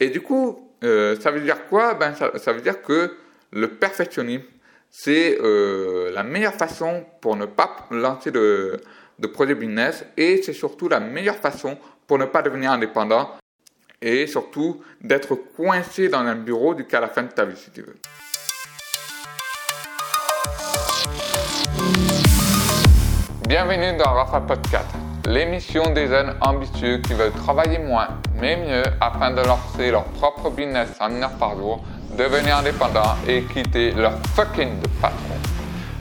Et du coup, euh, ça veut dire quoi? Ben, ça, veut dire que le perfectionnisme, c'est euh, la meilleure façon pour ne pas lancer de, de projet business et c'est surtout la meilleure façon pour ne pas devenir indépendant et surtout d'être coincé dans un bureau jusqu'à la fin de ta vie si tu veux. Bienvenue dans Rafa Podcast, l'émission des jeunes ambitieux qui veulent travailler moins mais mieux afin de lancer leur propre business en une heure par jour, devenir indépendant et quitter leur fucking patron.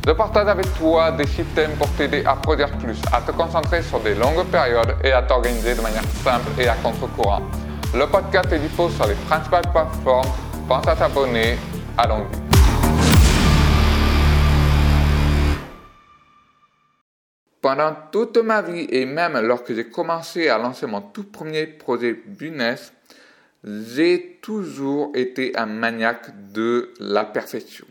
Je partage avec toi des systèmes pour t'aider à produire plus, à te concentrer sur des longues périodes et à t'organiser de manière simple et à contre-courant. Le podcast est dispo sur les principales plateformes. Pense à t'abonner. Allons-y. Pendant toute ma vie et même lorsque j'ai commencé à lancer mon tout premier projet business, j'ai toujours été un maniaque de la perfection.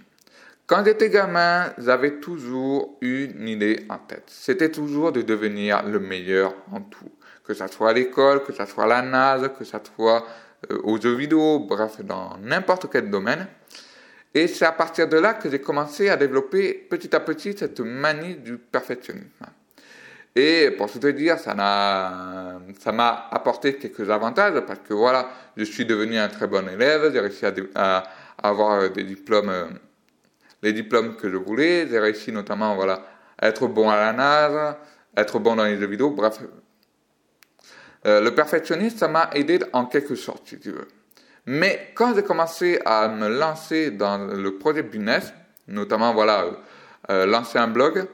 Quand j'étais gamin, j'avais toujours une idée en tête. C'était toujours de devenir le meilleur en tout. Que ça soit à l'école, que ça soit à la NASA, que ça soit euh, aux jeux vidéo, bref, dans n'importe quel domaine. Et c'est à partir de là que j'ai commencé à développer petit à petit cette manie du perfectionnisme. Et pour tout te dire, ça m'a, apporté quelques avantages parce que voilà, je suis devenu un très bon élève, j'ai réussi à, avoir diplômes, euh, les diplômes que je voulais, j'ai réussi notamment voilà, à être bon à la NASA, être bon dans les jeux vidéo, bref. Euh, le perfectionnisme, ça m'a aidé en quelque sorte, si tu veux. Mais quand j'ai commencé à me lancer dans le projet business, notamment voilà, euh, lancer un blog,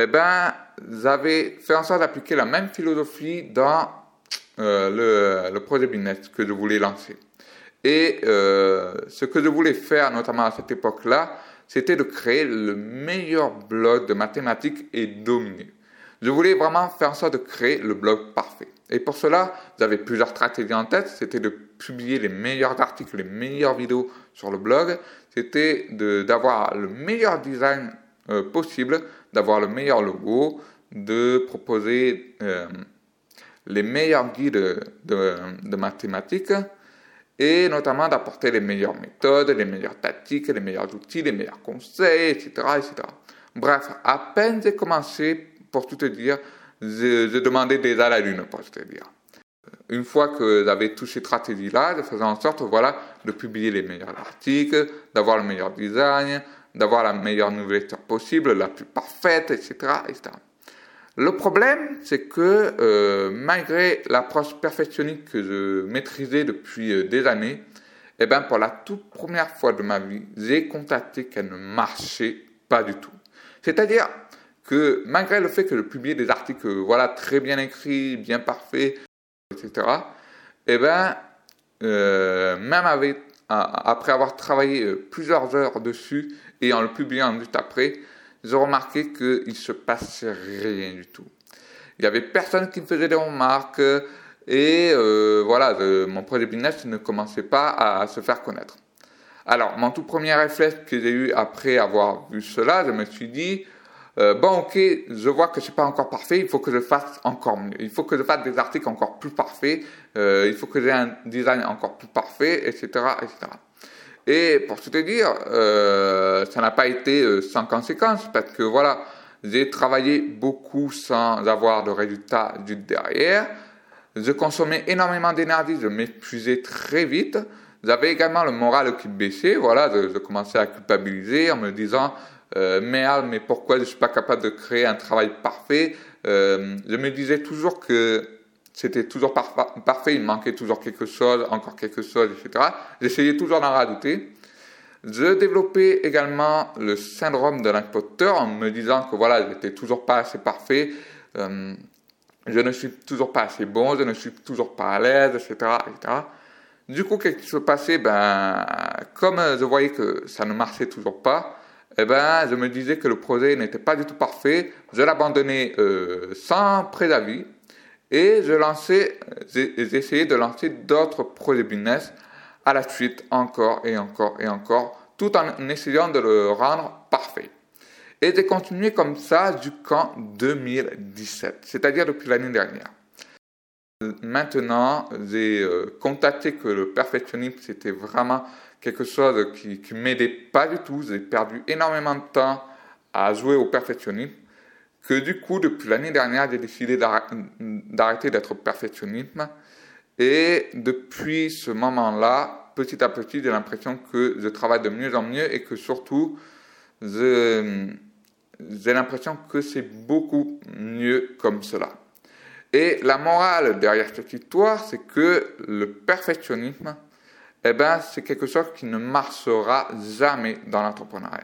eh ben, j'avais fait en sorte d'appliquer la même philosophie dans euh, le, projet business que je voulais lancer. Et euh, ce que je voulais faire, notamment à cette époque-là, c'était de créer le meilleur blog de mathématiques et dominer. Je voulais vraiment faire en sorte de créer le blog parfait. Et pour cela, j'avais plusieurs stratégies en tête. C'était de publier les meilleurs articles, les meilleures vidéos sur le blog. C'était d'avoir le meilleur design euh, possible d'avoir le meilleur logo, de proposer euh, les meilleurs guides de, mathématiques et notamment d'apporter les meilleures méthodes, les meilleures tactiques, les meilleurs outils, les meilleurs conseils, etc. etc. Bref, à peine j'ai commencé, pour tout te dire, j'ai demandé déjà la lune, pour te dire. Une fois que j'avais toutes ces stratégies-là, je faisais en sorte voilà, de publier les meilleurs articles, d'avoir le meilleur design, d'avoir la meilleure newsletter possible, la plus parfaite, etc. etc. Le problème, c'est que euh, malgré l'approche perfectionniste que je maîtrisais depuis euh, des années, eh ben, pour la toute première fois de ma vie, j'ai constaté qu'elle ne marchait pas du tout. C'est-à-dire que malgré le fait que je publiais des articles voilà, très bien écrits, bien parfaits, etc., eh ben, euh, même avec, après avoir travaillé plusieurs heures dessus, et en le publiant juste après, j'ai remarqué qu'il ne se passait rien du tout. Il n'y avait personne qui me faisait des remarques et euh, voilà, mon projet business ne commençait pas à, se faire connaître. Alors, mon tout premier réflexe que j'ai eu après avoir vu cela, je me suis dit, euh, bon, ok, je vois que c'est pas encore parfait, il faut que je fasse encore mieux. Il faut que je fasse des articles encore plus parfaits, euh, il faut que j'ai un design encore plus parfait, etc., etc. Et pour tout te dire, euh, ça n'a pas été euh, sans conséquence parce que voilà, j'ai travaillé beaucoup sans avoir de résultats du derrière. Je consommais énormément d'énergie, je m'épuisais très vite. J'avais également le moral qui baissait. Voilà, je, commençais à culpabiliser en me disant euh, merde, mais pourquoi je suis pas capable de créer un travail parfait euh, Je me disais toujours que c'était toujours parfait, il manquait toujours quelque chose, encore quelque chose, etc. J'essayais toujours d'en rajouter. Je développais également le syndrome de l'imposteur en me disant que voilà, j'étais toujours pas assez parfait, euh, je ne suis toujours pas assez bon, je ne suis toujours pas à l'aise, etc., etc. Du coup, qu'est-ce qui se passait? Ben, comme je voyais que ça ne marchait toujours pas, eh ben, je me disais que le projet n'était pas du tout parfait, je l'abandonnais euh, sans préavis et je lançais, j'essayais de lancer d'autres projets business à la suite encore et encore et encore, tout en essayant de le rendre parfait. Et j'ai continué comme ça jusqu'en 2017, c'est-à-dire depuis l'année dernière. maintenant, j'ai euh, contacté que le perfectionnisme, c'était vraiment quelque chose qui ne m'aidait pas du tout. J'ai perdu énormément de temps à jouer au perfectionnisme. Que du coup, depuis l'année dernière, j'ai décidé d'arrêter d'être perfectionniste. Et depuis ce moment-là, petit à petit, j'ai l'impression que je travaille de mieux en mieux et que surtout, j'ai l'impression que c'est beaucoup mieux comme cela. Et la morale derrière cette histoire, c'est que le perfectionnisme, eh ben, c'est quelque chose qui ne marchera jamais dans l'entrepreneuriat.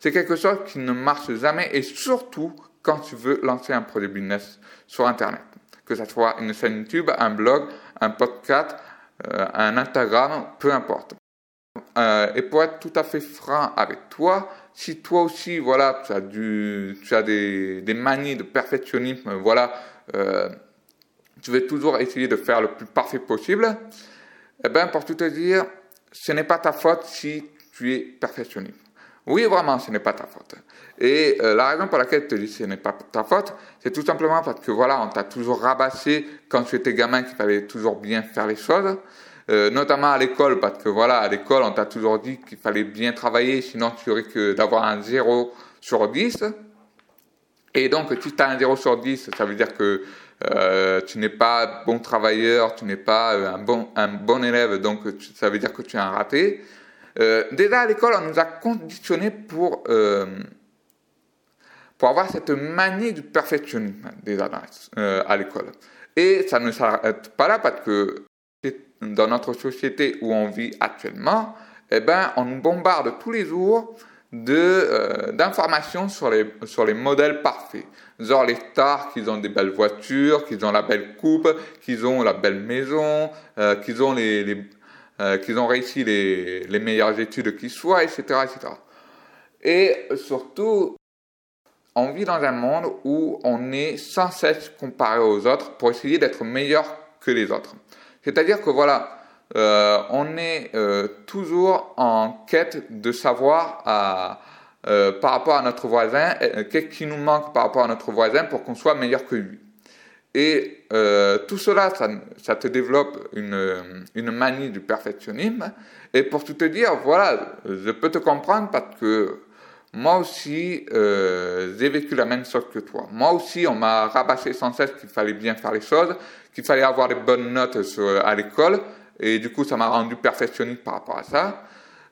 C'est quelque chose qui ne marche jamais et surtout quand tu veux lancer un produit business sur Internet. Que ce soit une chaîne YouTube, un blog, un podcast, euh, un Instagram, peu importe. Euh, et pour être tout à fait franc avec toi, si toi aussi, voilà, tu as, du, tu as des, des manies de perfectionnisme, voilà, euh, tu veux toujours essayer de faire le plus parfait possible, eh bien, pour tout te dire, ce n'est pas ta faute si tu es perfectionniste. Oui, vraiment, ce n'est pas ta faute. Et euh, la raison pour laquelle je te dis ce n'est pas ta faute, c'est tout simplement parce que voilà, on t'a toujours rabassé quand tu étais gamin qu'il fallait toujours bien faire les choses. Euh, notamment à l'école, parce que voilà, à l'école, on t'a toujours dit qu'il fallait bien travailler, sinon tu aurais que d'avoir un 0 sur 10. Et donc, si tu as un 0 sur 10, ça veut dire que euh, tu n'es pas bon travailleur, tu n'es pas euh, un bon, un bon élève, donc ça veut dire que tu es un raté. Euh, déjà à l'école, on nous a conditionnés pour, pour avoir cette manie du perfectionnisme déjà à l'école. Et ça ne s'arrête pas là parce que dans notre société où on vit actuellement, eh ben, on nous bombarde tous les jours euh, d'informations sur les, sur les modèles parfaits. Genre les stars qui ont des belles voitures, qui ont la belle coupe, qui ont la belle maison, euh, qui ont les, les euh, qu'ils ont réussi les, les meilleures études qui soient, etc., etc. Et surtout, on vit dans un monde où on est sans cesse comparé aux autres pour essayer d'être meilleur que les autres. C'est-à-dire que voilà, euh, on est euh, toujours en quête de savoir euh, par rapport à notre voisin, qu'est-ce qui nous manque par rapport à notre voisin pour qu'on soit meilleur que lui. Et tout cela, ça, te développe une, une manie du perfectionnisme. Et pour tout te dire, voilà, je peux te comprendre parce que moi aussi, j'ai vécu la même chose que toi. Moi aussi, on m'a rabâché sans cesse qu'il fallait bien faire les choses, qu'il fallait avoir des bonnes notes à l'école. Et du coup, ça m'a rendu perfectionniste par rapport à ça.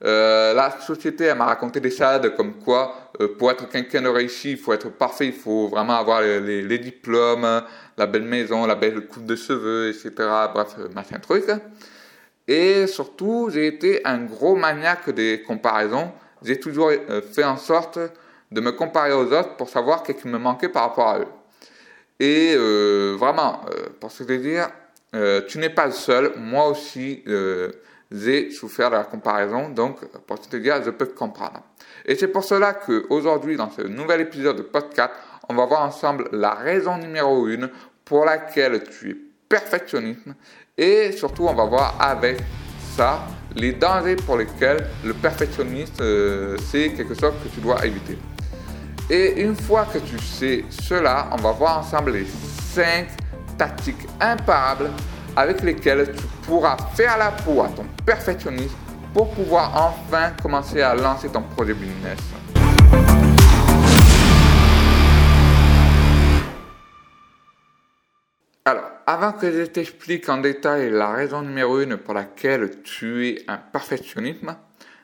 Euh, la société, elle m'a raconté des salades comme quoi, euh, pour être quelqu'un de réussi, il faut être parfait, il faut vraiment avoir les, diplômes, la belle maison, la belle coupe de cheveux, etc. Bref, euh, machin truc. Et surtout, j'ai été un gros maniaque des comparaisons. J'ai toujours fait en sorte de me comparer aux autres pour savoir qu'est-ce qui me manquait par rapport à eux. Et vraiment, pour se dire, tu n'es pas seul. Moi aussi, j'ai souffert de la comparaison, donc pour te dire, je peux te comprendre. Et c'est pour cela qu'aujourd'hui, dans ce nouvel épisode de podcast, on va voir ensemble la raison numéro une pour laquelle tu es perfectionniste et surtout on va voir avec ça les dangers pour lesquels le perfectionniste euh, c'est quelque chose que tu dois éviter. Et une fois que tu sais cela, on va voir ensemble les 5 tactiques imparables avec lesquelles tu pourras faire la peau à ton perfectionniste pour pouvoir enfin commencer à lancer ton projet business. Alors, avant que je t'explique en détail la raison numéro une pour laquelle tu es un perfectionnisme,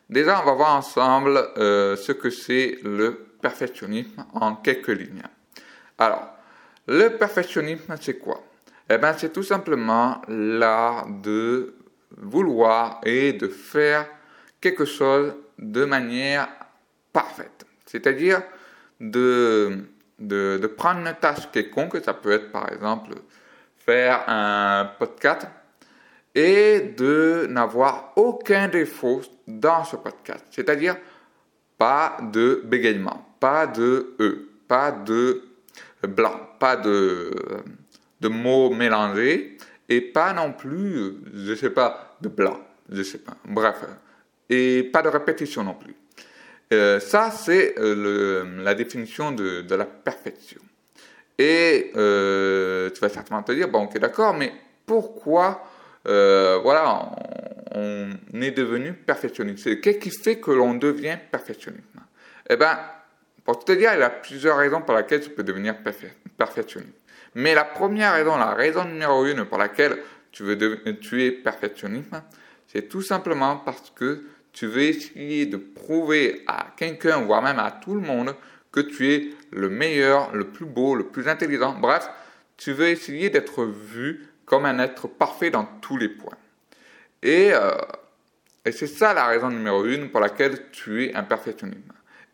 déjà on va voir ensemble euh, ce que c'est le perfectionnisme en quelques lignes. Alors, le perfectionnisme c'est quoi? Eh bien, c'est tout simplement l'art de vouloir et de faire quelque chose de manière parfaite. C'est-à-dire de, de, prendre une tâche quelconque, ça peut être par exemple faire un podcast et de n'avoir aucun défaut dans ce podcast. C'est-à-dire pas de bégaiement, pas de E, pas de blanc, pas de, de mots mélangés et pas non plus, je sais pas, de blanc, je sais pas. Bref, et pas de répétition non plus. Euh, ça, c'est euh, la définition de, de, la perfection. Et euh, tu vas certainement te dire, bon, ok, d'accord, mais pourquoi voilà, on, est devenu perfectionniste? Qu'est-ce qui fait que l'on devient perfectionniste? Eh bien, pour te dire, il y a plusieurs raisons pour lesquelles tu peux devenir perfectionniste. Mais la première raison, la raison numéro une pour laquelle tu, veux tu es perfectionniste, c'est tout simplement parce que tu veux essayer de prouver à quelqu'un, voire même à tout le monde, que tu es le meilleur, le plus beau, le plus intelligent. Bref, tu veux essayer d'être vu comme un être parfait dans tous les points. Et, euh, et c'est ça la raison numéro une pour laquelle tu es un perfectionniste.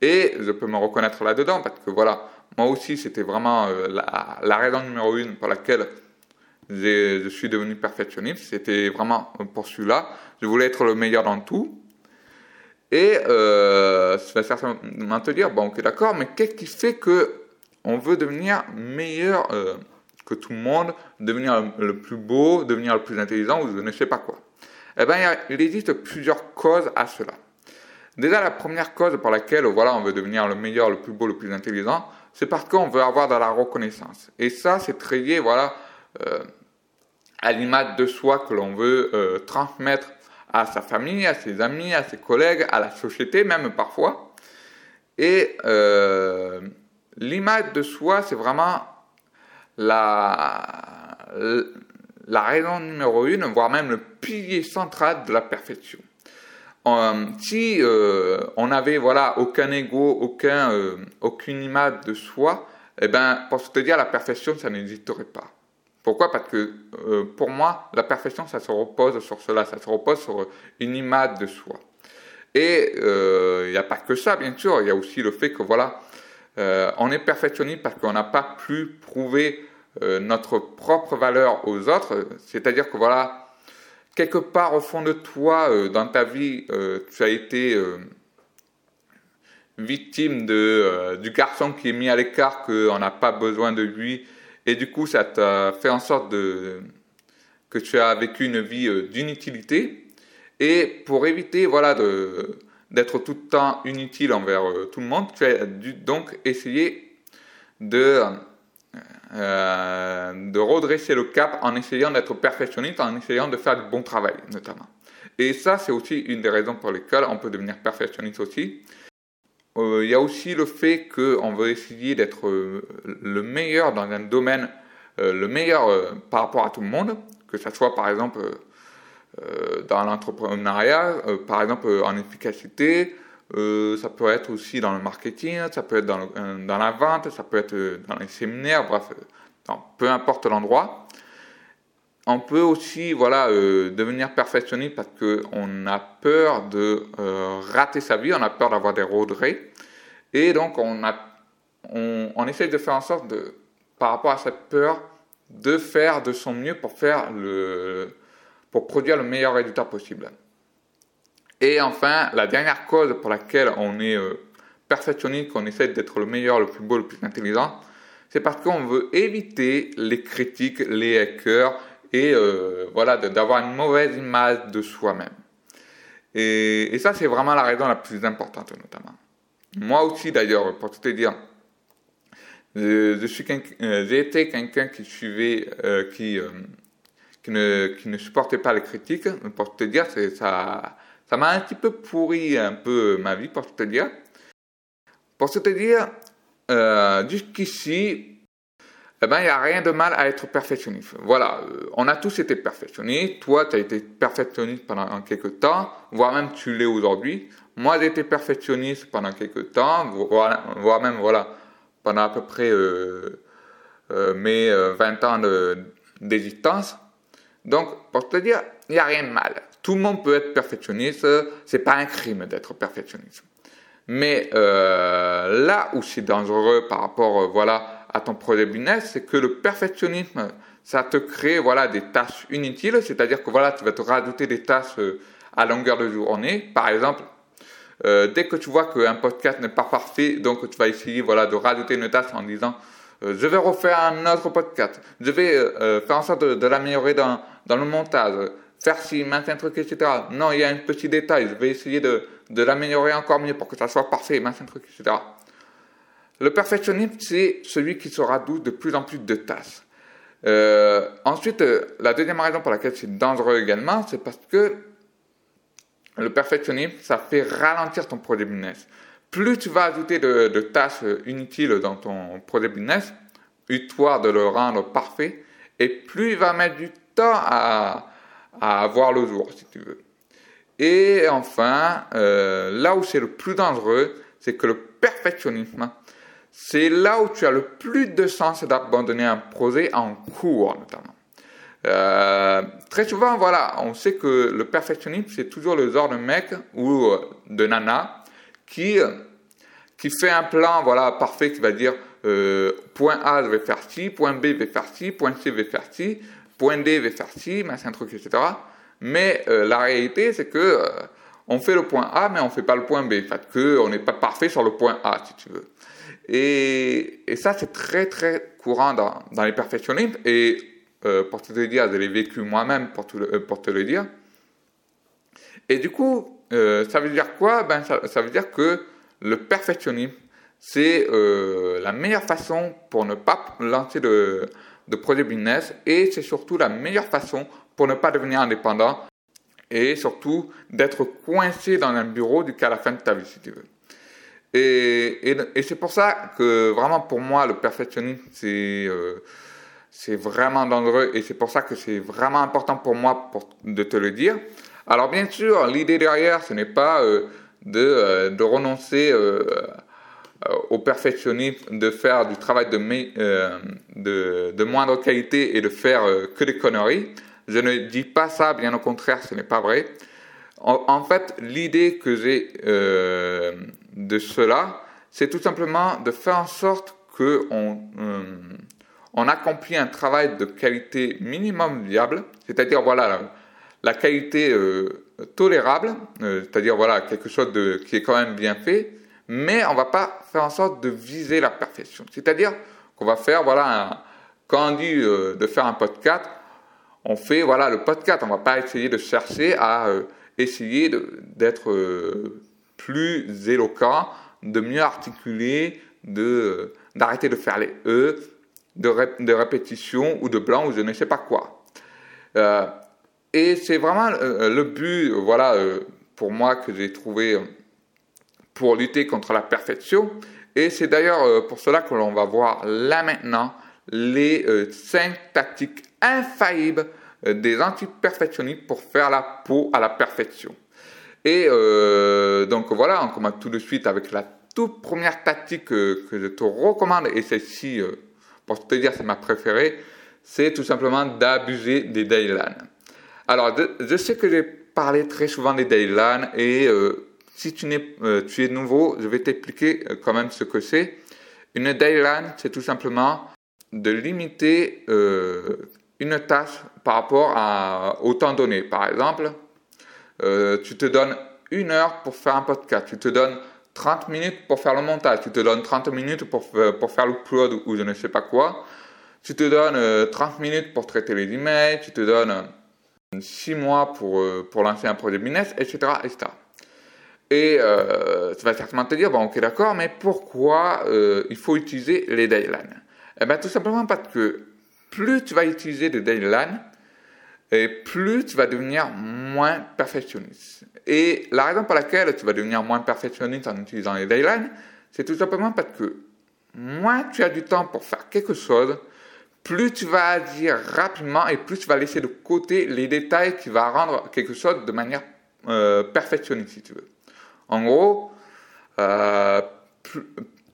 Et je peux me reconnaître là-dedans parce que voilà, moi aussi c'était vraiment euh, la, raison numéro une pour laquelle je suis devenu perfectionniste. C'était vraiment pour celui-là. Je voulais être le meilleur dans tout. Et euh, ça va certainement te dire, bon ok d'accord, mais qu'est-ce qui fait que on veut devenir meilleur euh, que tout le monde, devenir le plus beau, devenir le plus intelligent ou je ne sais pas quoi? Eh bien, il existe plusieurs causes à cela. Déjà, la première cause pour laquelle voilà, on veut devenir le meilleur, le plus beau, le plus intelligent, c'est parce qu'on veut avoir de la reconnaissance. Et ça, c'est très lié voilà, euh, à l'image de soi que l'on veut euh, transmettre à sa famille, à ses amis, à ses collègues, à la société même parfois. Et euh, l'image de soi, c'est vraiment la, la raison numéro une, voire même le pilier central de la perfection. Si euh, on n'avait voilà aucun ego, aucun, euh, aucune image de soi, eh ben pour te dire la perfection, ça n'existerait pas. Pourquoi? Parce que euh, pour moi, la perfection, ça se repose sur cela, ça se repose sur une image de soi. Et il n'y a pas que ça, bien sûr, il y a aussi le fait que voilà, on est perfectionniste parce qu'on n'a pas pu prouver notre propre valeur aux autres, c'est-à-dire que voilà, quelque part au fond de toi, dans ta vie, tu as été victime de, du garçon qui est mis à l'écart, qu'on n'a pas besoin de lui, et du coup, ça t'a fait en sorte de, que tu as vécu une vie euh, d'inutilité. Et pour éviter voilà, d'être tout le temps inutile envers euh, tout le monde, tu as dû donc essayer de, euh, de redresser le cap en essayant d'être perfectionniste, en essayant de faire du bon travail notamment. Et ça, c'est aussi une des raisons pour lesquelles on peut devenir perfectionniste aussi. Euh, il y a aussi le fait qu'on veut essayer d'être euh, le meilleur dans un domaine, le meilleur par rapport à tout le monde, que ce soit par exemple dans l'entrepreneuriat, par exemple en efficacité, ça peut être aussi dans le marketing, ça peut être dans, dans, la vente, ça peut être dans les séminaires, bref, peu importe l'endroit. On peut aussi voilà, devenir perfectionniste parce qu'on a peur de rater sa vie, on a peur d'avoir des regrets. Et donc, on, a, on, on, essaie de faire en sorte, de, par rapport à cette peur, de faire de son mieux pour, faire le, pour produire le meilleur résultat possible. Et enfin, la dernière cause pour laquelle on est euh, perfectionniste, qu'on essaie d'être le meilleur, le plus beau, le plus intelligent, c'est parce qu'on veut éviter les critiques, les hackers et euh, voilà, d'avoir une mauvaise image de soi-même. Et, ça, c'est vraiment la raison la plus importante, notamment. Moi aussi, d'ailleurs, pour te dire, euh, j'ai été quelqu'un qui suivait, euh, qui, qui, ne, supportait pas les critiques. Pour te dire, ça, m'a un petit peu pourri un peu ma vie, pour te dire. Pour te dire, jusqu'ici, eh ben, il n'y a rien de mal à être perfectionniste. Voilà, on a tous été perfectionnistes. Toi, tu as été perfectionniste pendant quelques temps, voire même tu l'es aujourd'hui. Moi, j'ai été perfectionniste pendant quelques temps, voire, même voilà, pendant à peu près euh, euh, mes 20 euh, ans d'existence. Donc, pour te dire, il n'y a rien de mal. Tout le monde peut être perfectionniste, c'est pas un crime d'être perfectionniste. Mais là où c'est dangereux par rapport voilà, à ton projet business, c'est que le perfectionnisme, ça te crée voilà, des tâches inutiles, c'est-à-dire que voilà, tu vas te rajouter des tâches à longueur de journée. Par exemple, euh, dès que tu vois qu'un podcast n'est pas parfait, donc tu vas essayer voilà, de rajouter une tâche en disant euh, je vais refaire un autre podcast, je vais euh, faire en sorte de, l'améliorer dans, dans, le montage, faire ci, un truc, etc. Non, il y a un petit détail, je vais essayer de, de l'améliorer encore mieux pour que ça soit parfait, un truc, etc. Le perfectionnisme, c'est celui qui se radoute de plus en plus de tâches. Euh, ensuite, la deuxième raison pour laquelle c'est dangereux également, c'est parce que le perfectionnisme, ça fait ralentir ton projet business. Plus tu vas ajouter de, de tâches inutiles dans ton projet business, histoire de le rendre parfait, et plus il va mettre du temps à, à voir le jour, si tu veux. Et enfin, euh, là où c'est le plus dangereux, c'est que le perfectionnisme, c'est là où tu as le plus de sens d'abandonner un projet en cours, notamment. Euh, très souvent, voilà, on sait que le perfectionnisme, c'est toujours le genre de mec ou euh, de nana qui, qui fait un plan, voilà, parfait, qui va dire point A, je vais faire ci, point B, je vais faire ci, point C, je vais faire ci, point D, vais faire ci, machin truc, etc. Mais euh, la réalité, c'est que euh, on fait le point A, mais on fait pas le point B. Fait que n'est pas parfait sur le point A, si tu veux. Et, ça, c'est très très courant dans, les perfectionnismes. Et euh, pour te le dire, je l'ai vécu moi-même pour, pour, te le dire. Et du coup, ça veut dire quoi? Ben, ça, ça, veut dire que le perfectionnisme, c'est la meilleure façon pour ne pas lancer de, de projet business et c'est surtout la meilleure façon pour ne pas devenir indépendant et surtout d'être coincé dans un bureau jusqu'à la fin de ta vie, si tu veux. Et, et, c'est pour ça que vraiment pour moi, le perfectionnisme, c'est euh, c'est vraiment dangereux et c'est pour ça que c'est vraiment important pour moi pour, de te le dire. Alors bien sûr, l'idée derrière, ce n'est pas euh, de, euh, de, renoncer au perfectionnisme, de faire du travail de, de, de moindre qualité et de faire que des conneries. Je ne dis pas ça, bien au contraire, ce n'est pas vrai. En, fait, l'idée que j'ai euh, de cela, c'est tout simplement de faire en sorte qu'on euh, on accomplit un travail de qualité minimum viable, c'est-à-dire voilà la, qualité euh, tolérable, c'est-à-dire voilà quelque chose de, qui est quand même bien fait, mais on va pas faire en sorte de viser la perfection. C'est-à-dire qu'on va faire voilà quand on dit de faire un podcast, on fait voilà le podcast. On va pas essayer de chercher à euh, essayer d'être euh, plus éloquent, de mieux articuler, de euh, d'arrêter de faire les e, de, de répétition ou de blanc ou je ne sais pas quoi. et c'est vraiment le but, voilà, pour moi que j'ai trouvé pour lutter contre la perfection. Et c'est d'ailleurs pour cela que l'on va voir là maintenant les cinq tactiques infaillibles euh, des anti-perfectionnistes pour faire la peau à la perfection. Et euh, donc voilà, on commence tout de suite avec la toute première tactique que, je te recommande, et celle-ci, euh, pour te dire, c'est ma préférée, c'est tout simplement d'abuser des daylines. Alors, je sais que j'ai parlé très souvent des daylines, et si tu, es, tu es nouveau, je vais t'expliquer quand même ce que c'est. Une dayline, c'est tout simplement de limiter une tâche par rapport au temps donné. Par exemple, euh, tu te donnes une heure pour faire un podcast, tu te donnes 30 minutes pour faire le montage, tu te donnes 30 minutes pour, pour faire l'upload ou je ne sais pas quoi, tu te donnes 30 euh, minutes pour traiter les emails, tu te donnes 6 mois pour, euh, pour lancer un projet business, etc. Et tu vas certainement te dire, bon ok d'accord, mais pourquoi il faut utiliser les deadlines Eh bien tout simplement parce que plus tu vas utiliser des deadlines, et plus tu vas devenir moins perfectionniste. Et la raison pour laquelle tu vas devenir moins perfectionniste en utilisant les deadlines, c'est tout simplement parce que moins tu as du temps pour faire quelque chose, plus tu vas agir rapidement et plus tu vas laisser de côté les détails qui vont rendre quelque chose de manière euh, perfectionniste, si tu veux. En gros, euh,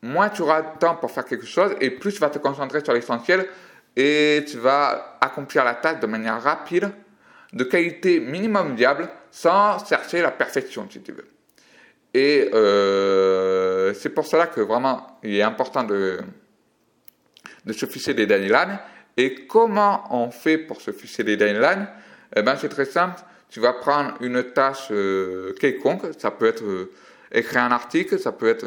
moins tu auras de temps pour faire quelque chose et plus tu vas te concentrer sur l'essentiel et tu vas accomplir la tâche de manière rapide, de qualité minimum viable, sans chercher la perfection, si tu veux. Et euh, c'est pour cela que vraiment, il est important de, de se fixer des deadlines. Et comment on fait pour se fixer des deadlines Eh ben, c'est très simple. Tu vas prendre une tâche euh, quelconque. Ça peut être euh, écrire un article, ça peut être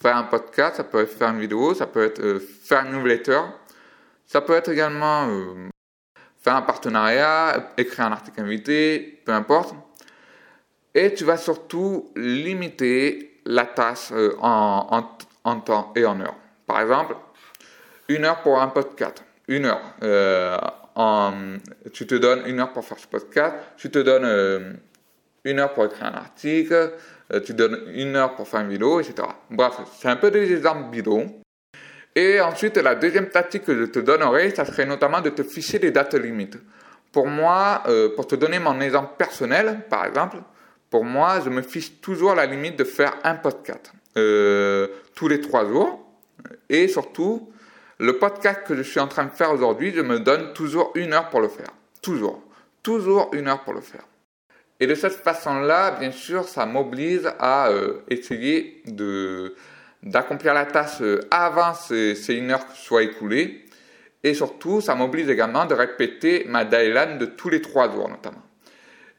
faire un podcast, ça peut être faire une vidéo, ça peut être faire une newsletter, ça peut être également euh, faire un partenariat, écrire un article invité, peu importe. Et tu vas surtout limiter la tâche euh, en, en, temps et en heure. Par exemple, une heure pour un podcast. une heure. Tu te donnes une heure pour faire ce podcast, tu te donnes une heure pour écrire un article, tu donnes une heure pour faire une vidéo, etc. Bref, c'est un peu des exemples bidons. Et ensuite, la deuxième tactique que je te donnerai, ça serait notamment de te fixer des dates limites. Pour moi, pour te donner mon exemple personnel, par exemple, pour moi, je me fixe toujours la limite de faire un podcast euh, tous les trois jours. Et surtout, le podcast que je suis en train de faire aujourd'hui, je me donne toujours une heure pour le faire. Toujours. Toujours une heure pour le faire. Et de cette façon-là, bien sûr, ça m'oblige à euh, essayer de d'accomplir la tâche euh, avant ces, ces une heure soit écoulée. Et surtout, ça m'oblige également de répéter ma deadline de tous les trois jours, notamment.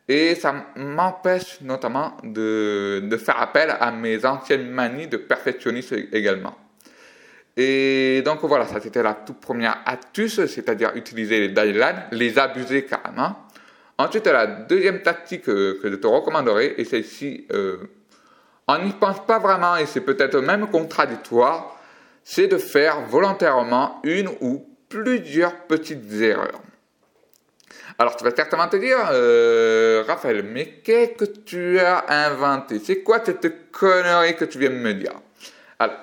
Et ça m'empêche notamment de, de, faire appel à mes anciennes manies de perfectionniste également. Et donc voilà, ça c'était la toute première astuce, c'est-à-dire utiliser les deadlines, les abuser carrément. Ensuite, la deuxième tactique que, je te recommanderais, et celle-ci, euh, on n'y pense pas vraiment et c'est peut-être même contradictoire, c'est de faire volontairement une ou plusieurs petites erreurs. Alors, tu vas certainement te dire, euh, Raphaël, mais qu'est-ce que tu as inventé? C'est quoi cette connerie que tu viens de me dire? Alors,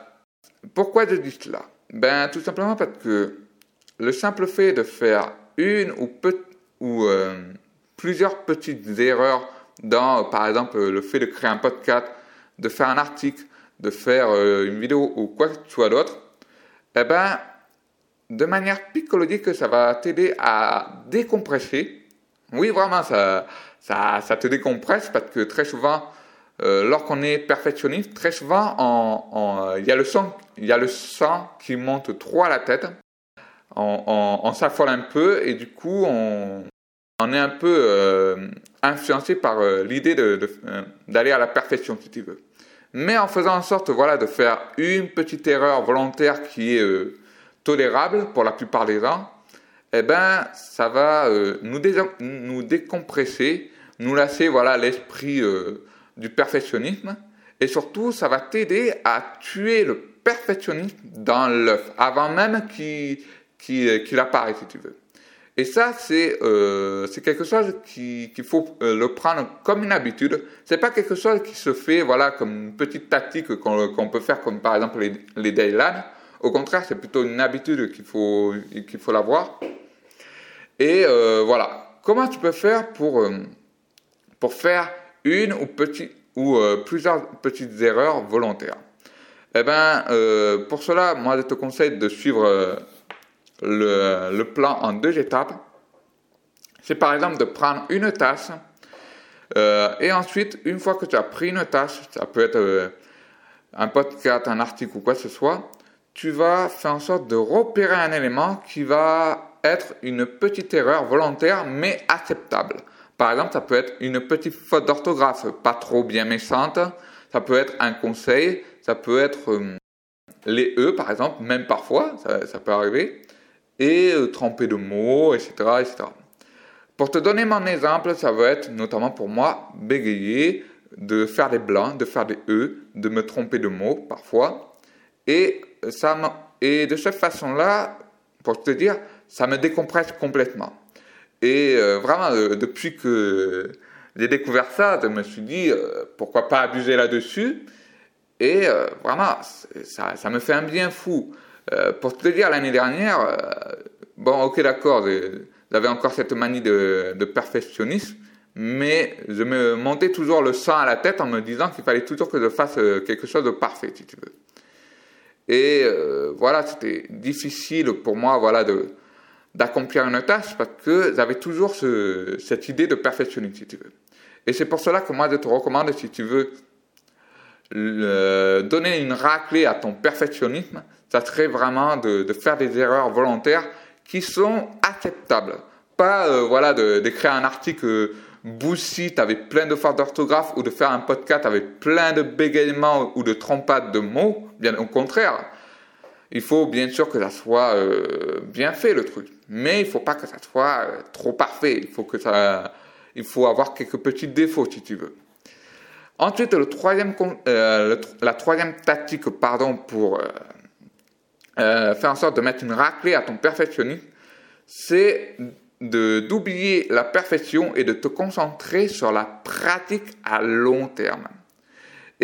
pourquoi je dis cela? Ben, tout simplement parce que le simple fait de faire une ou, euh, plusieurs petites erreurs dans, par exemple, le fait de créer un podcast, de faire un article, de faire euh, une vidéo ou quoi que ce soit d'autre, eh ben, de manière psychologique, ça va t'aider à décompresser. Oui, vraiment, ça, ça, ça, te décompresse parce que très souvent, euh, lorsqu'on est perfectionniste, très souvent, il y, a le sang, y a le sang qui monte trop à la tête. On, s'affole un peu et du coup, on, est un peu euh, influencé par euh, l'idée d'aller à la perfection, si tu veux. Mais en faisant en sorte voilà, de faire une petite erreur volontaire qui est tolérable pour la plupart des gens, eh ben, ça va nous, décompresser, nous lasser voilà l'esprit du perfectionnisme, et surtout, ça va t'aider à tuer le perfectionnisme dans l'œuf, avant même qu'il qu'il apparaisse, si tu veux. Et ça, c'est euh, quelque chose qu'il faut euh, le prendre comme une habitude. C'est pas quelque chose qui se fait voilà comme une petite tactique qu'on peut faire, comme par exemple les, les au contraire, c'est plutôt une habitude qu'il faut, qu'il faut l'avoir. Et euh, voilà. Comment tu peux faire pour, euh, pour faire une ou, petit, ou euh, plusieurs petites erreurs volontaires Eh bien, pour cela, moi, je te conseille de suivre le, le, plan en deux étapes. C'est par exemple de prendre une tâche et ensuite, une fois que tu as pris une tâche, ça peut être un podcast, un article ou quoi que ce soit, tu vas faire en sorte de repérer un élément qui va être une petite erreur volontaire mais acceptable. Par exemple, ça peut être une petite faute d'orthographe, pas trop bien méchante. Ça peut être un conseil, ça peut être euh, les E par exemple, même parfois, ça, peut arriver, et euh, tromper de mots, etc., etc. Pour te donner mon exemple, ça va être notamment pour moi bégayer, de faire des blancs, de faire des E, de me tromper de mots parfois. Et ça et de cette façon-là, pour te dire, ça me décompresse complètement. Et euh, vraiment, euh, depuis que j'ai découvert ça, je me suis dit, euh, pourquoi pas abuser là-dessus Et vraiment, ça, ça, me fait un bien fou. pour te dire, l'année dernière, bon, ok, d'accord, j'avais encore cette manie de, de perfectionnisme, mais je me montais toujours le sang à la tête en me disant qu'il fallait toujours que je fasse quelque chose de parfait, si tu veux. Et voilà, c'était difficile pour moi voilà, de, d'accomplir une tâche parce que j'avais toujours ce, cette idée de perfectionnisme, si tu veux. Et c'est pour cela que moi, je te recommande, si tu veux donner une raclée à ton perfectionnisme, ça serait vraiment de, de faire des erreurs volontaires qui sont acceptables. Pas euh, voilà, d'écrire un article bullshit avec plein de fautes d'orthographe ou de faire un podcast avec plein de bégaiements ou de trompades de mots. Bien au contraire, il faut bien sûr que ça soit euh, bien fait le truc, mais il faut pas que ça soit euh, trop parfait. Il faut que ça, il faut avoir quelques petits défauts si tu veux. Ensuite, le troisième, euh, la troisième tactique, pardon, pour faire en sorte de mettre une raclée à ton perfectionnisme, c'est d'oublier la perfection et de te concentrer sur la pratique à long terme.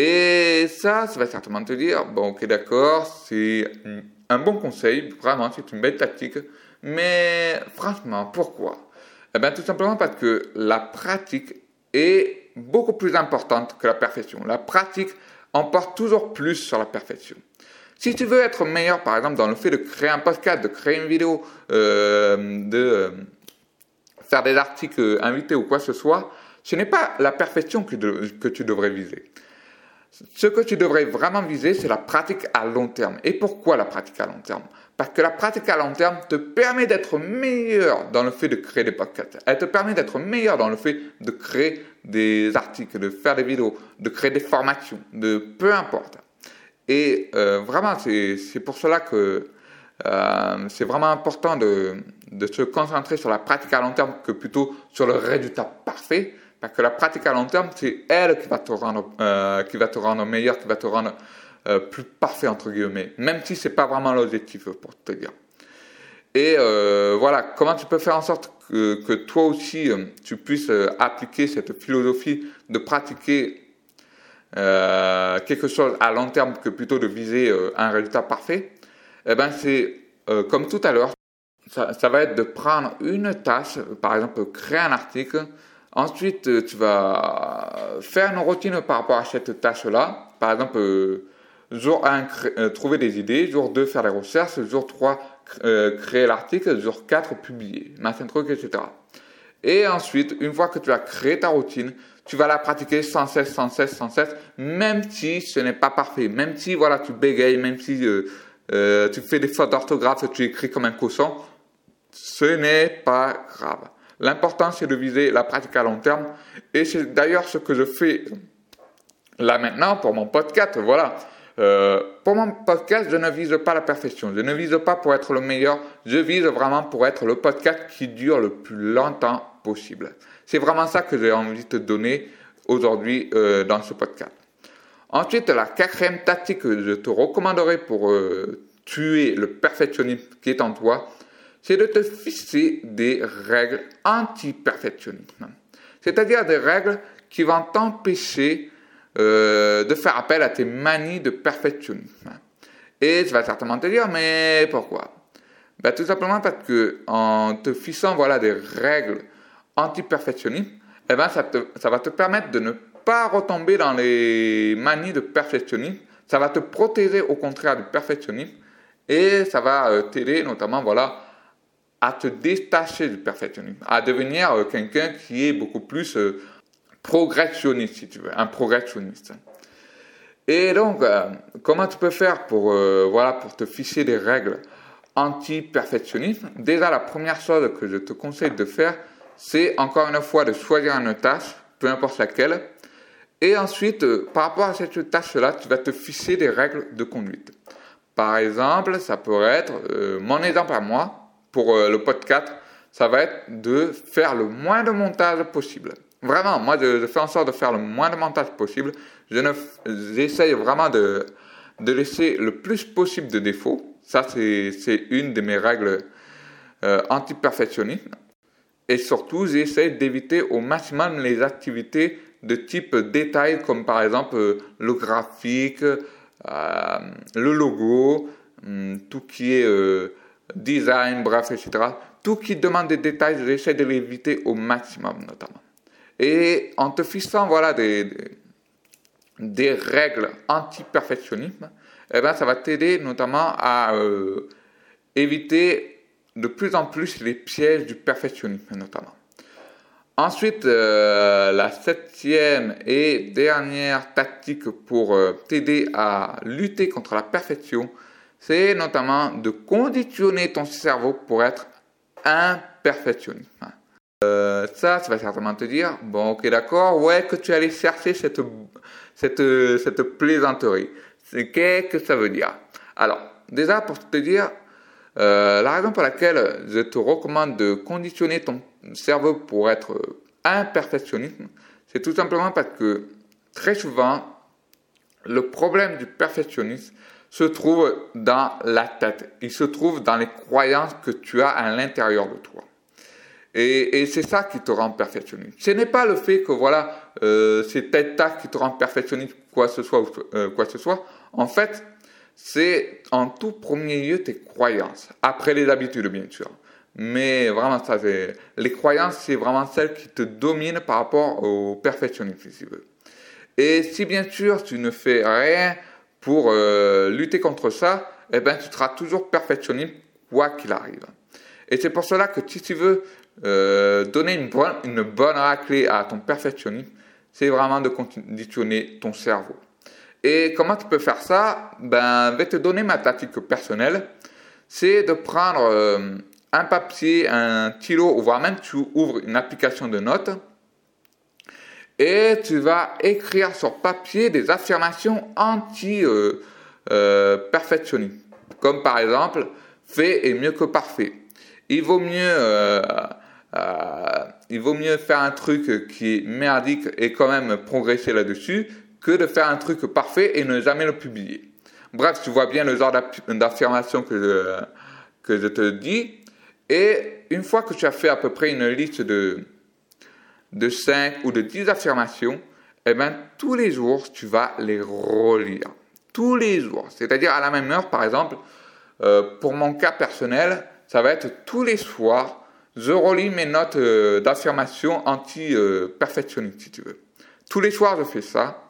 Et ça, ça va certainement te dire, bon ok d'accord, c'est un bon conseil, vraiment c'est une belle tactique, mais franchement, pourquoi? Eh bien tout simplement parce que la pratique est beaucoup plus importante que la perfection. La pratique emporte toujours plus sur la perfection. Si tu veux être meilleur, par exemple, dans le fait de créer un podcast, de créer une vidéo, euh, de euh, faire des articles invités ou quoi que ce soit, ce n'est pas la perfection que tu devrais viser. Ce que tu devrais vraiment viser, c'est la pratique à long terme. Et pourquoi la pratique à long terme? Parce que la pratique à long terme te permet d'être meilleur dans le fait de créer des podcasts. Elle te permet d'être meilleur dans le fait de créer des articles, de faire des vidéos, de créer des formations, de peu importe. Et euh, vraiment, c'est pour cela que euh, c'est vraiment important de, de se concentrer sur la pratique à long terme que plutôt sur le résultat parfait. Parce que la pratique à long terme, c'est elle qui va te rendre, euh, qui va te rendre meilleur, qui va te rendre euh, plus parfait, entre guillemets. Même si c'est pas vraiment l'objectif, pour te dire. Et euh, voilà, comment tu peux faire en sorte que, toi aussi, euh, tu puisses euh, appliquer cette philosophie de pratiquer quelque chose à long terme que plutôt de viser un résultat parfait? Eh ben, c'est comme tout à l'heure, ça, va être de prendre une tâche, par exemple, créer un article, Ensuite, euh, tu vas faire une routine par rapport à cette tâche-là. Par exemple, euh, jour 1, euh, trouver des idées. Jour 2, faire des recherches. Jour 3, créer l'article. Jour 4, publier. Machin truc, etc. Et ensuite, une fois que tu as créé ta routine, tu vas la pratiquer sans cesse, sans cesse, sans cesse, même si ce n'est pas parfait, même si voilà, tu bégayes, même si tu fais des fautes d'orthographe, tu écris comme un cochon, ce n'est pas grave. L'important, c'est de viser la pratique à long terme. Et c'est d'ailleurs ce que je fais là maintenant pour mon podcast. Voilà. Euh, pour mon podcast, je ne vise pas la perfection. Je ne vise pas pour être le meilleur. Je vise vraiment pour être le podcast qui dure le plus longtemps possible. C'est vraiment ça que j'ai envie de te donner aujourd'hui euh, dans ce podcast. Ensuite, la quatrième tactique que je te recommanderais pour euh, tuer le perfectionnisme qui est en toi, c'est de te fixer des règles anti-perfectionnisme. C'est-à-dire des règles qui vont t'empêcher euh, de faire appel à tes manies de perfectionnisme. Et tu vas certainement te dire, mais pourquoi? Ben, Tout simplement parce que en te fixant voilà, des règles anti-perfectionnisme, eh ben, ça, te, ça va te permettre de ne pas retomber dans les manies de perfectionnisme. Ça va te protéger au contraire du perfectionnisme et ça va euh, t'aider notamment voilà, à te détacher du perfectionnisme, à devenir euh, quelqu'un qui est beaucoup plus euh, progressionniste, si tu veux, un progressionniste. Et donc, euh, comment tu peux faire pour, voilà, pour te ficher des règles anti-perfectionnisme? Déjà, la première chose que je te conseille de faire, c'est encore une fois de choisir une tâche, peu importe laquelle, et ensuite, par rapport à cette tâche-là, tu vas te ficher des règles de conduite. Par exemple, ça pourrait être, mon exemple à moi, pour euh, le podcast, ça va être de faire le moins de montage possible. Vraiment, moi, je, fais en sorte de faire le moins de montage possible. Je ne, j'essaye vraiment de, laisser le plus possible de défauts. Ça, c'est une de mes règles euh, anti-perfectionnisme. Et surtout, j'essaie d'éviter au maximum les activités de type détail, comme par exemple euh, le graphique, le logo, hum, tout qui est design, bref, etc. Tout qui demande des détails, j'essaie de l'éviter au maximum, notamment. Et en te fixant, voilà, des, des, règles anti-perfectionnisme, eh ben, ça va t'aider notamment à euh, éviter de plus en plus les pièges du perfectionnisme, notamment. Ensuite, euh, la septième et dernière tactique pour euh, t'aider à lutter contre la perfection, c'est notamment de conditionner ton cerveau pour être un perfectionniste. Euh, ça, ça va certainement te dire, bon, ok, d'accord, ouais, que tu allais chercher cette, cette, cette plaisanterie. Qu'est-ce que ça veut dire? Alors, déjà, pour te dire, euh, la raison pour laquelle je te recommande de conditionner ton cerveau pour être un perfectionniste, c'est tout simplement parce que très souvent, le problème du perfectionnisme, se trouve dans la tête. Il se trouve dans les croyances que tu as à l'intérieur de toi. Et, c'est ça qui te rend perfectionniste. Ce n'est pas le fait que voilà, euh, c'est tête tâche qui te rend perfectionniste, quoi ce soit, euh, quoi ce soit. En fait, c'est en tout premier lieu tes croyances. Après les habitudes, bien sûr. Mais vraiment, ça, les croyances, c'est vraiment celles qui te dominent par rapport au perfectionnisme, si tu veux. Et si bien sûr tu ne fais rien pour euh, lutter contre ça, eh ben tu seras toujours perfectionniste quoi qu'il arrive. Et c'est pour cela que si tu veux euh, donner une bonne, une bonne raclée à ton perfectionnisme, c'est vraiment de conditionner ton cerveau. Et comment tu peux faire ça? Ben, je vais te donner ma tactique personnelle. C'est de prendre euh, un papier, un stylo, voire même tu ouvres une application de notes et tu vas écrire sur papier des affirmations anti-perfectionnistes. Euh, Comme par exemple, fait est mieux que parfait. Il vaut mieux euh, il vaut mieux faire un truc qui est merdique et quand même progresser là-dessus que de faire un truc parfait et ne jamais le publier. Bref, tu vois bien le genre d'affirmation que je, que je te dis. Et une fois que tu as fait à peu près une liste de, de 5 ou de 10 affirmations, eh bien, tous les jours, tu vas les relire. Tous les jours. C'est-à-dire à la même heure, par exemple, euh, pour mon cas personnel, ça va être tous les soirs, je relis mes notes euh, d'affirmation anti-perfectionniste, si tu veux. Tous les soirs, je fais ça.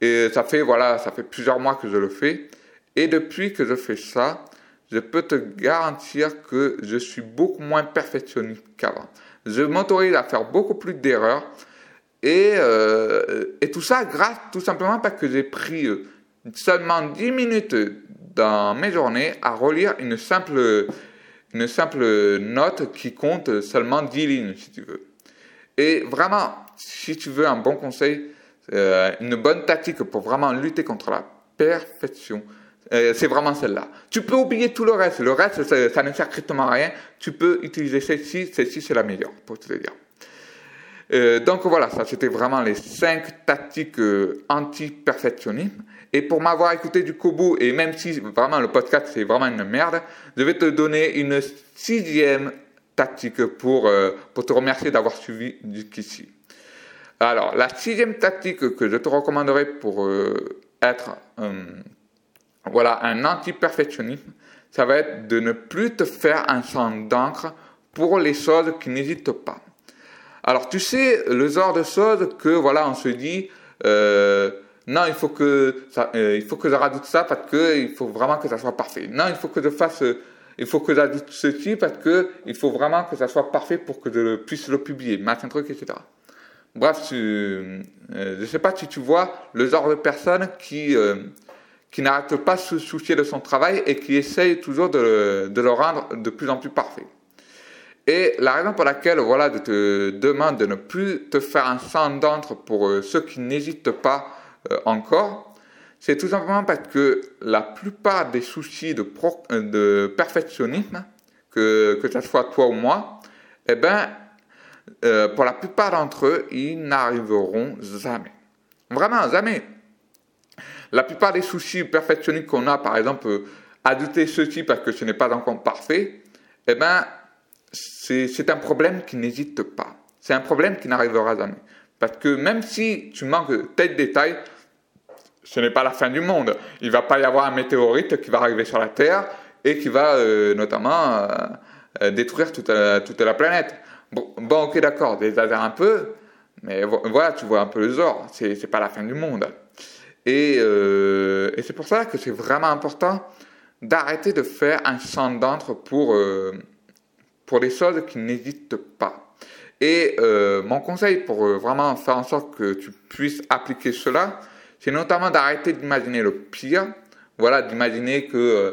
Et ça fait, voilà, ça fait plusieurs mois que je le fais. Et depuis que je fais ça, je peux te garantir que je suis beaucoup moins perfectionniste qu'avant. Je m'autorise à faire beaucoup plus d'erreurs. Et, euh, et, tout ça grâce tout simplement parce que j'ai pris euh, seulement 10 minutes dans mes journées à relire une simple une simple note qui compte seulement 10 lignes, si tu veux. Et vraiment, si tu veux un bon conseil, euh, une bonne tactique pour vraiment lutter contre la perfection, euh, c'est vraiment celle-là. Tu peux oublier tout le reste. Le reste, ça, ça ne sert strictement à rien. Tu peux utiliser celle-ci. Celle-ci, c'est la meilleure, pour te dire. Euh, donc voilà, ça c'était vraiment les 5 tactiques euh, anti-perfectionnisme. Et pour m'avoir écouté du Kobu, et même si vraiment le podcast c'est vraiment une merde, je vais te donner une sixième tactique pour, pour te remercier d'avoir suivi jusqu'ici. Alors, la sixième tactique que je te recommanderais pour être voilà, un anti-perfectionnisme, ça va être de ne plus te faire un sang d'encre pour les choses qui n'hésitent pas. Alors, tu sais, le genre de choses que, voilà, on se dit, euh, non, il faut que ça, euh, il faut que je rajoute ça parce que il faut vraiment que ça soit parfait. Non, il faut que je fasse, il faut que j'ajoute ceci parce que il faut vraiment que ça soit parfait pour que je puisse le publier, machin truc, etc. Bref, tu, euh, je sais pas si tu vois le genre de personne qui euh, qui n'arrête pas de se soucier de son travail et qui essaye toujours de, le rendre de plus en plus parfait. Et la raison pour laquelle, voilà, je te demande de ne plus te faire un sang d'entre pour ceux qui n'hésitent pas euh, encore, c'est tout simplement parce que la plupart des soucis de, euh, perfectionnisme, que, que ce soit toi ou moi, eh ben, euh, pour la plupart d'entre eux, ils n'arriveront jamais. Vraiment, jamais. La plupart des soucis perfectionnistes qu'on a, par exemple, ajouter ceci parce que ce n'est pas encore parfait, eh ben, c'est un problème qui n'hésite pas. C'est un problème qui n'arrivera jamais. Parce que même si tu manques tel détail, ce n'est pas la fin du monde. Il va pas y avoir un météorite qui va arriver sur la Terre et qui va euh, notamment euh, euh, détruire toute, la planète. Bon, ok, d'accord, désavère un peu, mais voilà, tu vois un peu le genre. C'est, n'est pas la fin du monde. Et, et c'est pour ça que c'est vraiment important d'arrêter de faire un sang d'entre pour, pour les choses qui n'hésitent pas. Et mon conseil pour vraiment faire en sorte que tu puisses appliquer cela, c'est notamment d'arrêter d'imaginer le pire, voilà, d'imaginer que euh,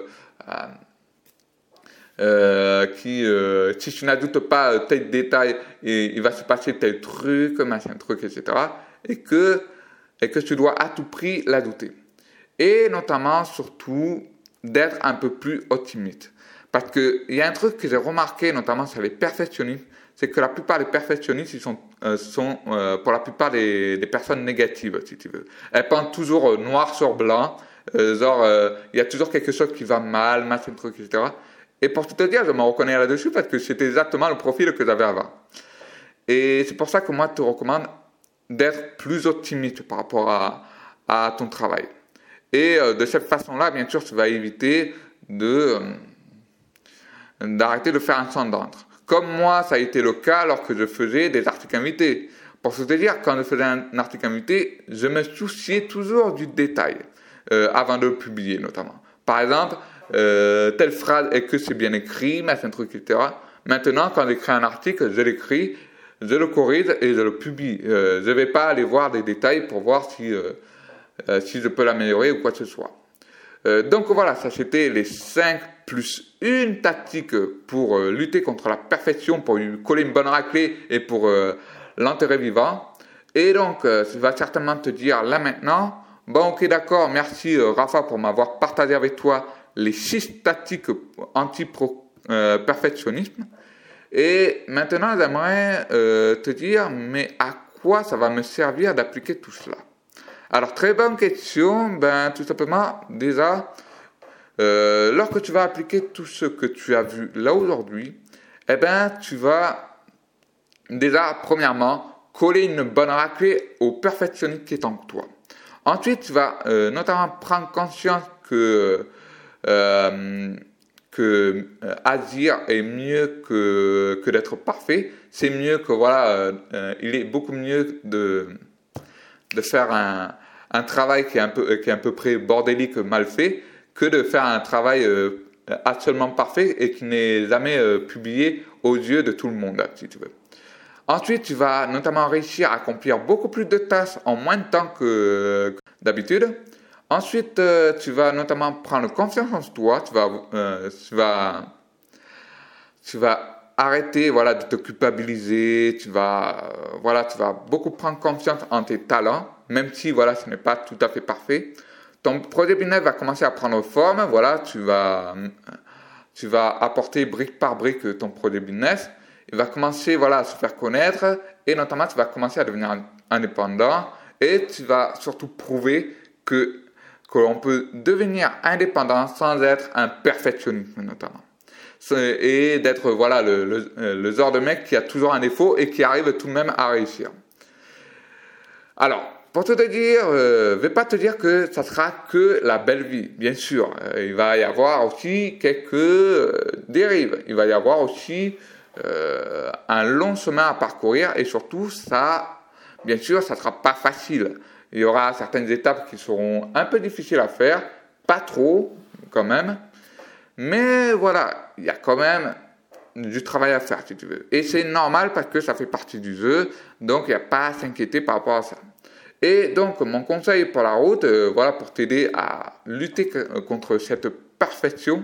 euh, euh, si tu n'ajoutes pas tel détail, il va se passer tel truc, machin truc, etc. Et que, et que tu dois à tout prix l'ajouter. Et notamment, surtout, d'être un peu plus optimiste. Parce qu'il y a un truc que j'ai remarqué, notamment sur les perfectionnistes, c'est que la plupart des perfectionnistes, ils sont, euh, sont euh, pour la plupart des, des, personnes négatives, si tu veux. Elles pensent toujours euh, noir sur blanc, genre, il y a toujours quelque chose qui va mal, machin truc, etc. Et pour tout te dire, je me reconnais là-dessus parce que c'était exactement le profil que j'avais avant. Et c'est pour ça que moi, je te recommande d'être plus optimiste par rapport à, ton travail. Et euh, de cette façon-là, bien sûr, tu vas éviter euh, d'arrêter de faire un d'entre. Comme moi, ça a été le cas lorsque je faisais des articles invités. Pour se dire, quand je faisais un article invité, je me souciais toujours du détail euh, avant de le publier, notamment. Par exemple, telle phrase est que c'est bien écrit, un truc, etc. Maintenant, quand j'écris un article, je l'écris, je le corrige et je le publie. Euh, je ne vais pas aller voir des détails pour voir si, euh, euh, si je peux l'améliorer ou quoi que ce soit. Euh, donc voilà, ça c'était les 5 plus une tactique pour euh, lutter contre la perfection, pour lui coller une bonne raclée et pour l'intérêt vivant. Et donc, tu vas certainement te dire là maintenant, bon ok d'accord, merci Rafa pour m'avoir partagé avec toi les 6 tactiques anti-perfectionnisme. Et maintenant, j'aimerais euh, te dire, mais à quoi ça va me servir d'appliquer tout cela? Alors, très bonne question. Ben, tout simplement, déjà, euh, lorsque tu vas appliquer tout ce que tu as vu là aujourd'hui, eh ben, tu vas déjà, premièrement, coller une bonne raclée au perfectionniste qui est en toi. Ensuite, tu vas euh, notamment prendre conscience que euh, que euh, agir est mieux que, que d'être parfait. C'est mieux que, voilà, euh, euh, il est beaucoup mieux de, de faire un, un travail qui est un peu, qui est à peu près bordélique, mal fait, que de faire un travail euh, absolument parfait et qui n'est jamais publié aux yeux de tout le monde, si tu veux. Ensuite, tu vas notamment réussir à accomplir beaucoup plus de tâches en moins de temps que d'habitude. Ensuite, euh, tu vas notamment prendre confiance en toi, tu vas, euh, tu vas, tu vas arrêter voilà, de te culpabiliser, tu vas, euh, voilà, tu vas beaucoup prendre confiance en tes talents, même si voilà, ce n'est pas tout à fait parfait. Ton projet business va commencer à prendre forme, voilà, tu vas, tu vas apporter brique par brique ton projet business. Il va commencer voilà, à se faire connaître et notamment tu vas commencer à devenir indépendant et tu vas surtout prouver que qu'on peut devenir indépendant sans être un perfectionniste notamment. Et d'être voilà le, le, le, genre de mec qui a toujours un défaut et qui arrive tout de même à réussir. Alors, pour te dire, euh, je vais pas te dire que ça sera que la belle vie, bien sûr. Euh, il va y avoir aussi quelques euh, dérives. Il va y avoir aussi euh, un long chemin à parcourir et surtout, ça, bien sûr, ça sera pas facile. Il y aura certaines étapes qui seront un peu difficiles à faire, pas trop quand même, mais voilà, il y a quand même du travail à faire si tu veux. Et c'est normal parce que ça fait partie du jeu, donc il n'y a pas à s'inquiéter par rapport à ça. Et donc mon conseil pour la route, euh, voilà, pour t'aider à lutter contre cette perfection,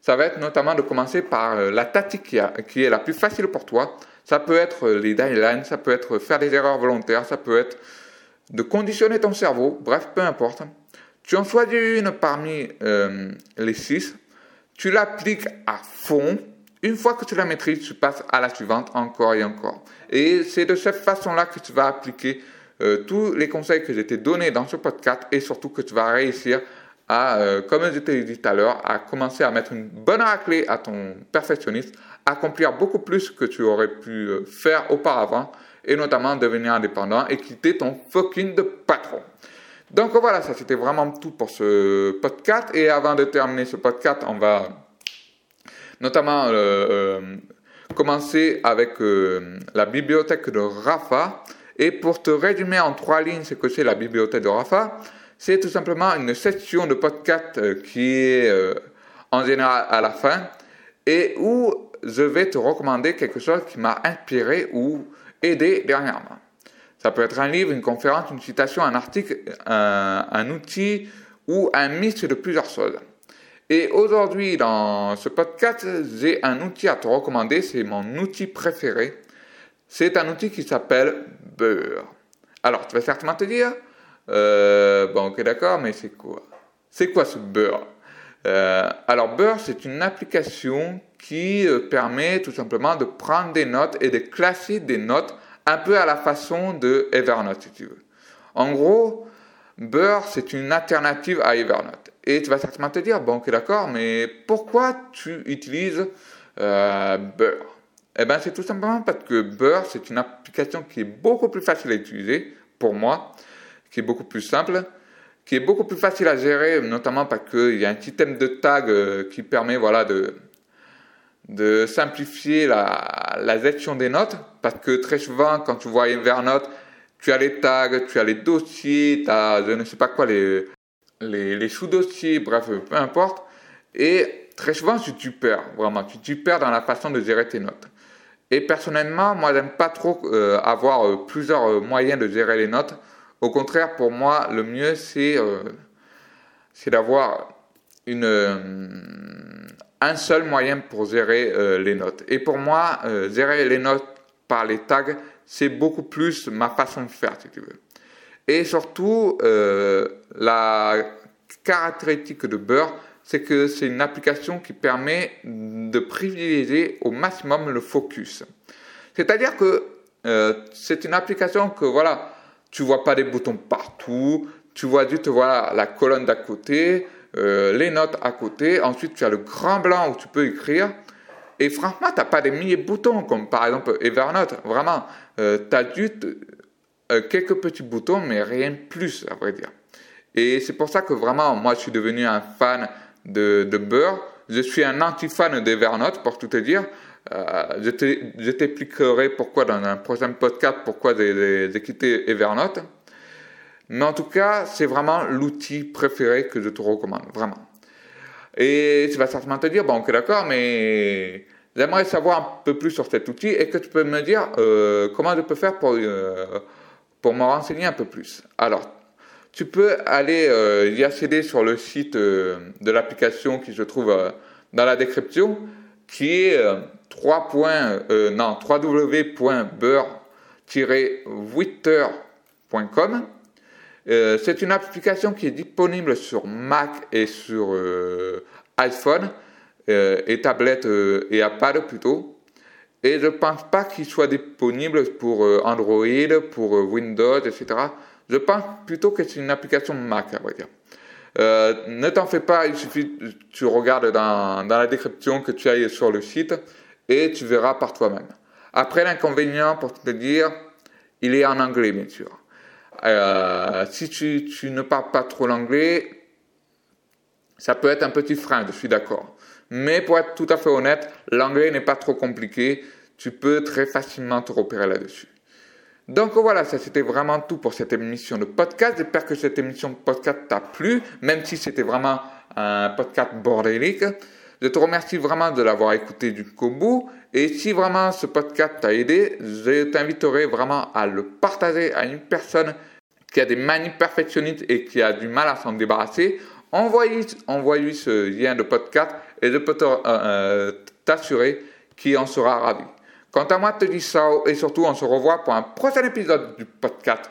ça va être notamment de commencer par euh, la tactique qui, est la plus facile pour toi. Ça peut être les deadlines, ça peut être faire des erreurs volontaires, ça peut être de conditionner ton cerveau, bref, peu importe. Tu en choisis une parmi euh, les six, tu l'appliques à fond. Une fois que tu la maîtrises, tu passes à la suivante encore et encore. Et c'est de cette façon-là que tu vas appliquer euh, tous les conseils que je t'ai donnés dans ce podcast et surtout que tu vas réussir à, euh, comme je t'ai dit tout à l'heure, à commencer à mettre une bonne raclée à ton perfectionniste, accomplir beaucoup plus que tu aurais pu faire auparavant et notamment devenir indépendant et quitter ton fucking de patron. Donc voilà, ça c'était vraiment tout pour ce podcast. Et avant de terminer ce podcast, on va notamment euh, euh, commencer avec euh, la bibliothèque de Rafa. Et pour te résumer en trois lignes ce que c'est la bibliothèque de Rafa, c'est tout simplement une section de podcast qui est en général à la fin et où je vais te recommander quelque chose qui m'a inspiré ou aider dernièrement. Ça peut être un livre, une conférence, une citation, un article, un, un outil ou un mix de plusieurs choses. Et aujourd'hui, dans ce podcast, j'ai un outil à te recommander. C'est mon outil préféré. C'est un outil qui s'appelle Beurre. Alors, tu vas certainement te dire, euh, bon, ok, d'accord, mais c'est quoi? C'est quoi ce Beurre? Euh, Alors, Beurre, c'est une application qui euh, permet tout simplement de prendre des notes et de classer des notes un peu à la façon de Evernote, si tu veux. En gros, Beurre, c'est une alternative à Evernote. Et tu vas certainement te dire, bon, ok, d'accord, mais pourquoi tu utilises euh, Beurre Eh bien, c'est tout simplement parce que Beurre, c'est une application qui est beaucoup plus facile à utiliser pour moi, qui est beaucoup plus simple, qui est beaucoup plus facile à gérer, notamment parce qu'il y a un système de tag euh, qui permet, voilà, de, de simplifier la, gestion des notes, parce que très souvent, quand tu vois Evernote, tu as les tags, tu as les dossiers, tu as je ne sais pas quoi, les, les, sous-dossiers, bref, peu importe. Et très souvent, tu, tu perds, vraiment, tu, tu perds dans la façon de gérer tes notes. Et personnellement, moi, j'aime pas trop euh, avoir euh, plusieurs euh, moyens de gérer les notes. Au contraire, pour moi, le mieux, c'est d'avoir une un seul moyen pour gérer les notes. Et pour moi, gérer les notes par les tags, c'est beaucoup plus ma façon de faire, si tu veux. Et surtout, euh, la caractéristique de Beurre, c'est que c'est une application qui permet de privilégier au maximum le focus. C'est-à-dire que euh, c'est une application que voilà, tu vois pas des boutons partout, tu vois juste voilà la colonne d'à côté, euh, les notes à côté, ensuite tu as le grand blanc où tu peux écrire. Et franchement, tu n'as pas des milliers de boutons, comme par exemple Evernote. Vraiment, euh, tu as juste euh, quelques petits boutons, mais rien de plus, à vrai dire. Et c'est pour ça que vraiment, moi, je suis devenu un fan de, de Beurre. Je suis un anti-fan d'Evernote, pour tout te dire. Euh, je t'expliquerai pourquoi dans un prochain podcast, pourquoi j'ai quitté Evernote. Mais en tout cas, c'est vraiment l'outil préféré que je te recommande, vraiment. Et tu vas certainement te dire, bon, ok, d'accord, mais j'aimerais savoir un peu plus sur cet outil et que tu peux me dire euh, comment je peux faire pour, euh, pour me renseigner un peu plus? Alors, tu peux aller euh, y accéder sur le site de l'application qui se trouve dans la description, qui est 3. non, www.beurre-witter.com. Euh, c'est une application qui est disponible sur Mac et sur euh, iPhone euh, et tablette et iPad plutôt. Et je ne pense pas qu'il soit disponible pour Android, pour Windows, etc. Je pense plutôt que c'est une application Mac, à vrai dire. ne t'en fais pas, il suffit que tu regardes dans, dans la description que tu ailles sur le site et tu verras par toi-même. Après, l'inconvénient, pour te dire, il est en anglais, bien sûr. Euh, si tu, tu, ne parles pas trop l'anglais, ça peut être un petit frein, je suis d'accord. Mais pour être tout à fait honnête, l'anglais n'est pas trop compliqué. Tu peux très facilement te repérer là-dessus. Donc voilà, ça c'était vraiment tout pour cette émission de podcast. J'espère que cette émission de podcast t'a plu, même si c'était vraiment un podcast bordélique. Je te remercie vraiment de l'avoir écouté du bout. Et si vraiment ce podcast t'a aidé, je t'inviterai vraiment à le partager à une personne qui a des manies perfectionnistes et qui a du mal à s'en débarrasser, envoie-lui ce lien de podcast et je peux euh, euh, t'assurer qu'il en sera ravi. Quant à moi, te dis ça et surtout on se revoit pour un prochain épisode du podcast.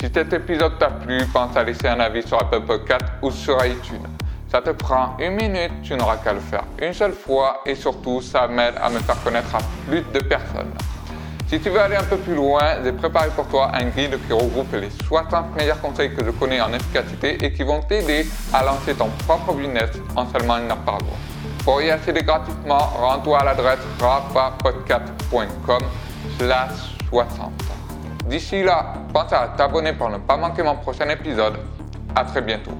Si cet épisode t'a plu, pense à laisser un avis sur Apple Podcast ou sur iTunes. Ça te prend une minute, tu n'auras qu'à le faire une seule fois et surtout ça m'aide à me faire connaître à plus de personnes. Si tu veux aller un peu plus loin, j'ai préparé pour toi un guide qui regroupe les 60 meilleurs conseils que je connais en efficacité et qui vont t'aider à lancer ton propre business en seulement une heure par jour. Pour y accéder gratuitement, rends-toi à l'adresse rapapodcast.com slash 60. D'ici là, pense à t'abonner pour ne pas manquer mon prochain épisode. À très bientôt.